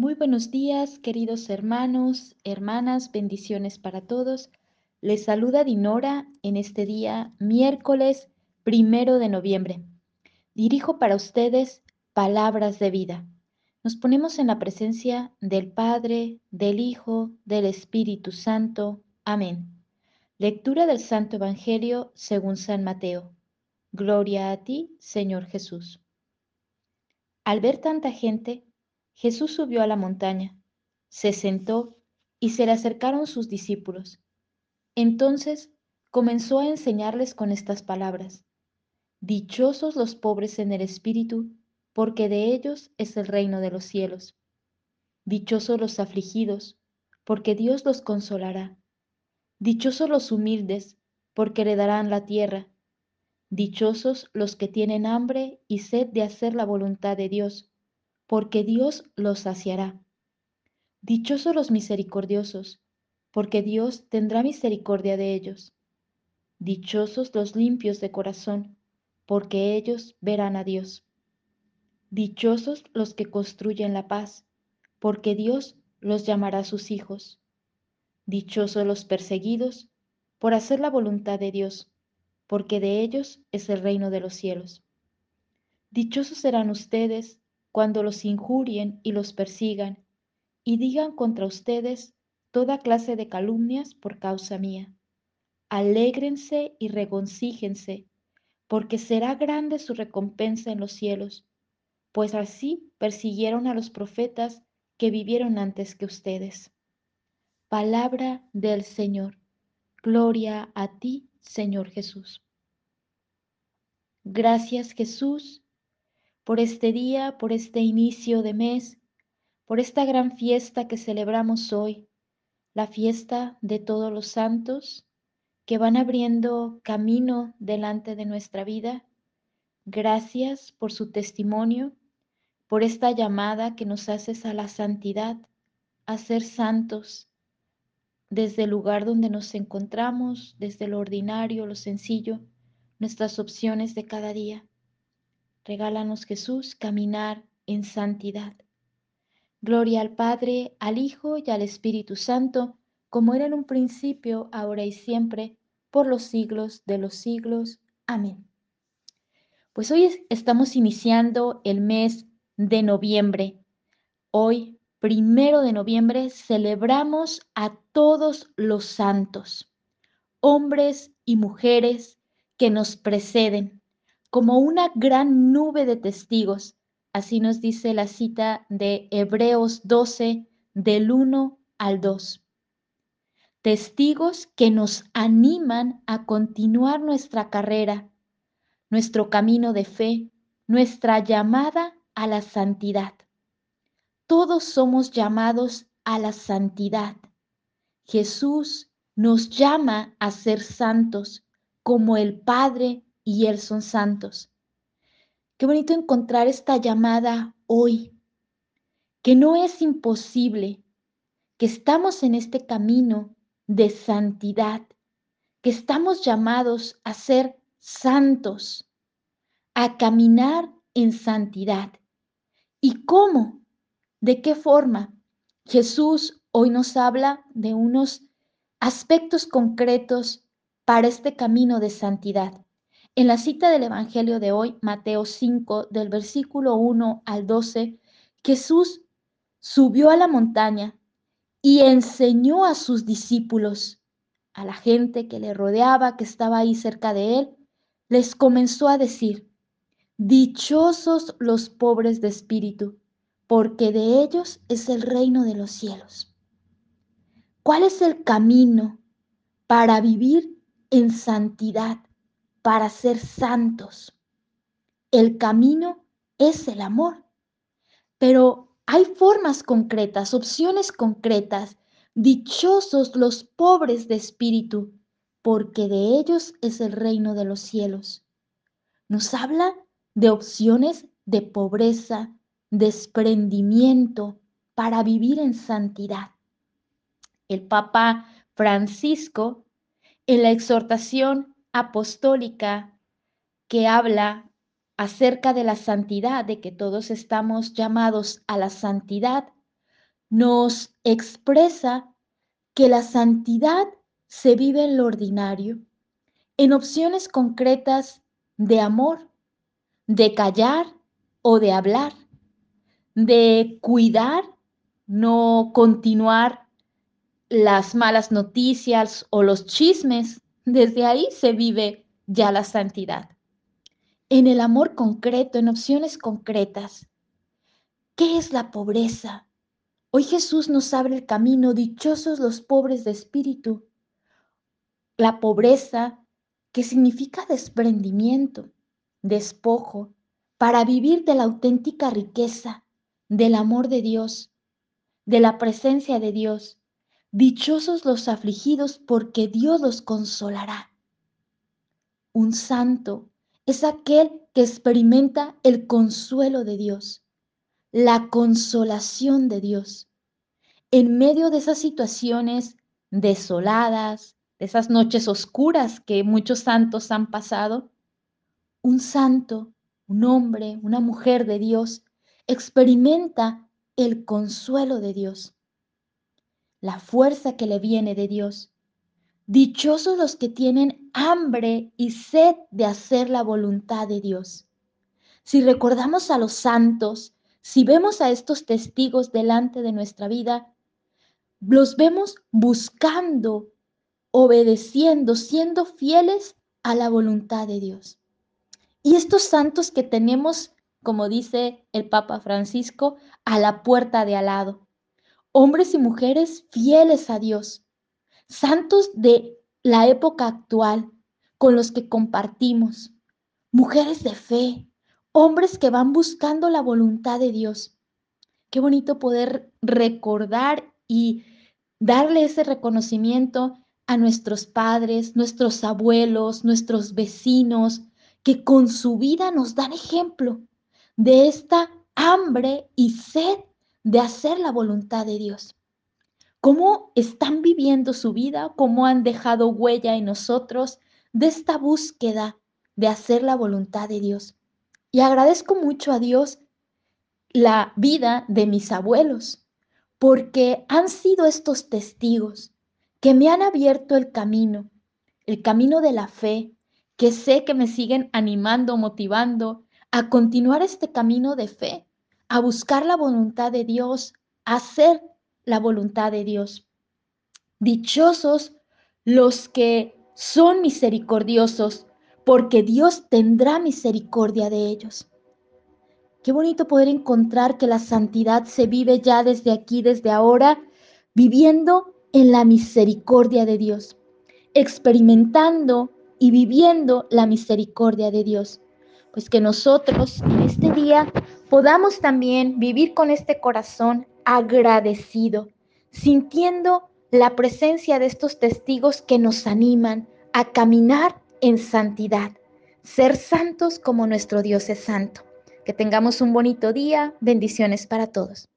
Muy buenos días, queridos hermanos, hermanas, bendiciones para todos. Les saluda Dinora en este día, miércoles primero de noviembre. Dirijo para ustedes palabras de vida. Nos ponemos en la presencia del Padre, del Hijo, del Espíritu Santo. Amén. Lectura del Santo Evangelio según San Mateo. Gloria a ti, Señor Jesús. Al ver tanta gente, Jesús subió a la montaña, se sentó y se le acercaron sus discípulos. Entonces comenzó a enseñarles con estas palabras. Dichosos los pobres en el espíritu, porque de ellos es el reino de los cielos. Dichosos los afligidos, porque Dios los consolará. Dichosos los humildes, porque heredarán la tierra. Dichosos los que tienen hambre y sed de hacer la voluntad de Dios, porque Dios los saciará. Dichosos los misericordiosos, porque Dios tendrá misericordia de ellos. Dichosos los limpios de corazón, porque ellos verán a Dios. Dichosos los que construyen la paz, porque Dios los llamará sus hijos. Dichosos los perseguidos por hacer la voluntad de Dios, porque de ellos es el reino de los cielos. Dichosos serán ustedes cuando los injurien y los persigan, y digan contra ustedes toda clase de calumnias por causa mía. Alégrense y regoncíjense, porque será grande su recompensa en los cielos, pues así persiguieron a los profetas que vivieron antes que ustedes. Palabra del Señor. Gloria a ti, Señor Jesús. Gracias Jesús por este día, por este inicio de mes, por esta gran fiesta que celebramos hoy, la fiesta de todos los santos que van abriendo camino delante de nuestra vida. Gracias por su testimonio, por esta llamada que nos haces a la santidad, a ser santos, desde el lugar donde nos encontramos, desde lo ordinario, lo sencillo, nuestras opciones de cada día. Regálanos Jesús caminar en santidad. Gloria al Padre, al Hijo y al Espíritu Santo, como era en un principio, ahora y siempre, por los siglos de los siglos. Amén. Pues hoy estamos iniciando el mes de noviembre. Hoy, primero de noviembre, celebramos a todos los santos, hombres y mujeres que nos preceden como una gran nube de testigos. Así nos dice la cita de Hebreos 12, del 1 al 2. Testigos que nos animan a continuar nuestra carrera, nuestro camino de fe, nuestra llamada a la santidad. Todos somos llamados a la santidad. Jesús nos llama a ser santos como el Padre y Él son santos. Qué bonito encontrar esta llamada hoy, que no es imposible, que estamos en este camino de santidad, que estamos llamados a ser santos, a caminar en santidad. ¿Y cómo? ¿De qué forma? Jesús hoy nos habla de unos aspectos concretos para este camino de santidad. En la cita del Evangelio de hoy, Mateo 5, del versículo 1 al 12, Jesús subió a la montaña y enseñó a sus discípulos, a la gente que le rodeaba, que estaba ahí cerca de él, les comenzó a decir, Dichosos los pobres de espíritu, porque de ellos es el reino de los cielos. ¿Cuál es el camino para vivir en santidad? Para ser santos. El camino es el amor, pero hay formas concretas, opciones concretas. Dichosos los pobres de espíritu, porque de ellos es el reino de los cielos. Nos habla de opciones de pobreza, desprendimiento para vivir en santidad. El Papa Francisco, en la exhortación apostólica que habla acerca de la santidad, de que todos estamos llamados a la santidad, nos expresa que la santidad se vive en lo ordinario, en opciones concretas de amor, de callar o de hablar, de cuidar, no continuar las malas noticias o los chismes. Desde ahí se vive ya la santidad. En el amor concreto, en opciones concretas. ¿Qué es la pobreza? Hoy Jesús nos abre el camino, dichosos los pobres de espíritu. La pobreza que significa desprendimiento, despojo, para vivir de la auténtica riqueza, del amor de Dios, de la presencia de Dios. Dichosos los afligidos porque Dios los consolará. Un santo es aquel que experimenta el consuelo de Dios, la consolación de Dios. En medio de esas situaciones desoladas, de esas noches oscuras que muchos santos han pasado, un santo, un hombre, una mujer de Dios, experimenta el consuelo de Dios, la fuerza que le viene de Dios. Dichosos los que tienen hambre y sed de hacer la voluntad de Dios. Si recordamos a los santos, si vemos a estos testigos delante de nuestra vida, los vemos buscando, obedeciendo, siendo fieles a la voluntad de Dios. Y estos santos que tenemos, como dice el Papa Francisco, a la puerta de al lado, hombres y mujeres fieles a Dios, santos de la época actual con los que compartimos, mujeres de fe, hombres que van buscando la voluntad de Dios. Qué bonito poder recordar y darle ese reconocimiento a nuestros padres, nuestros abuelos, nuestros vecinos, que con su vida nos dan ejemplo de esta hambre y sed de hacer la voluntad de Dios. ¿Cómo están viviendo su vida? ¿Cómo han dejado huella en nosotros de esta búsqueda de hacer la voluntad de Dios? Y agradezco mucho a Dios la vida de mis abuelos, porque han sido estos testigos que me han abierto el camino, el camino de la fe, que sé que me siguen animando, motivando a continuar este camino de fe, a buscar la voluntad de Dios, a hacer la voluntad de Dios. Dichosos los que son misericordiosos, porque Dios tendrá misericordia de ellos. Qué bonito poder encontrar que la santidad se vive ya desde aquí, desde ahora, viviendo en la misericordia de Dios, experimentando y viviendo la misericordia de Dios. Pues que nosotros en este día podamos también vivir con este corazón agradecido, sintiendo la presencia de estos testigos que nos animan a caminar en santidad, ser santos como nuestro Dios es santo. Que tengamos un bonito día, bendiciones para todos.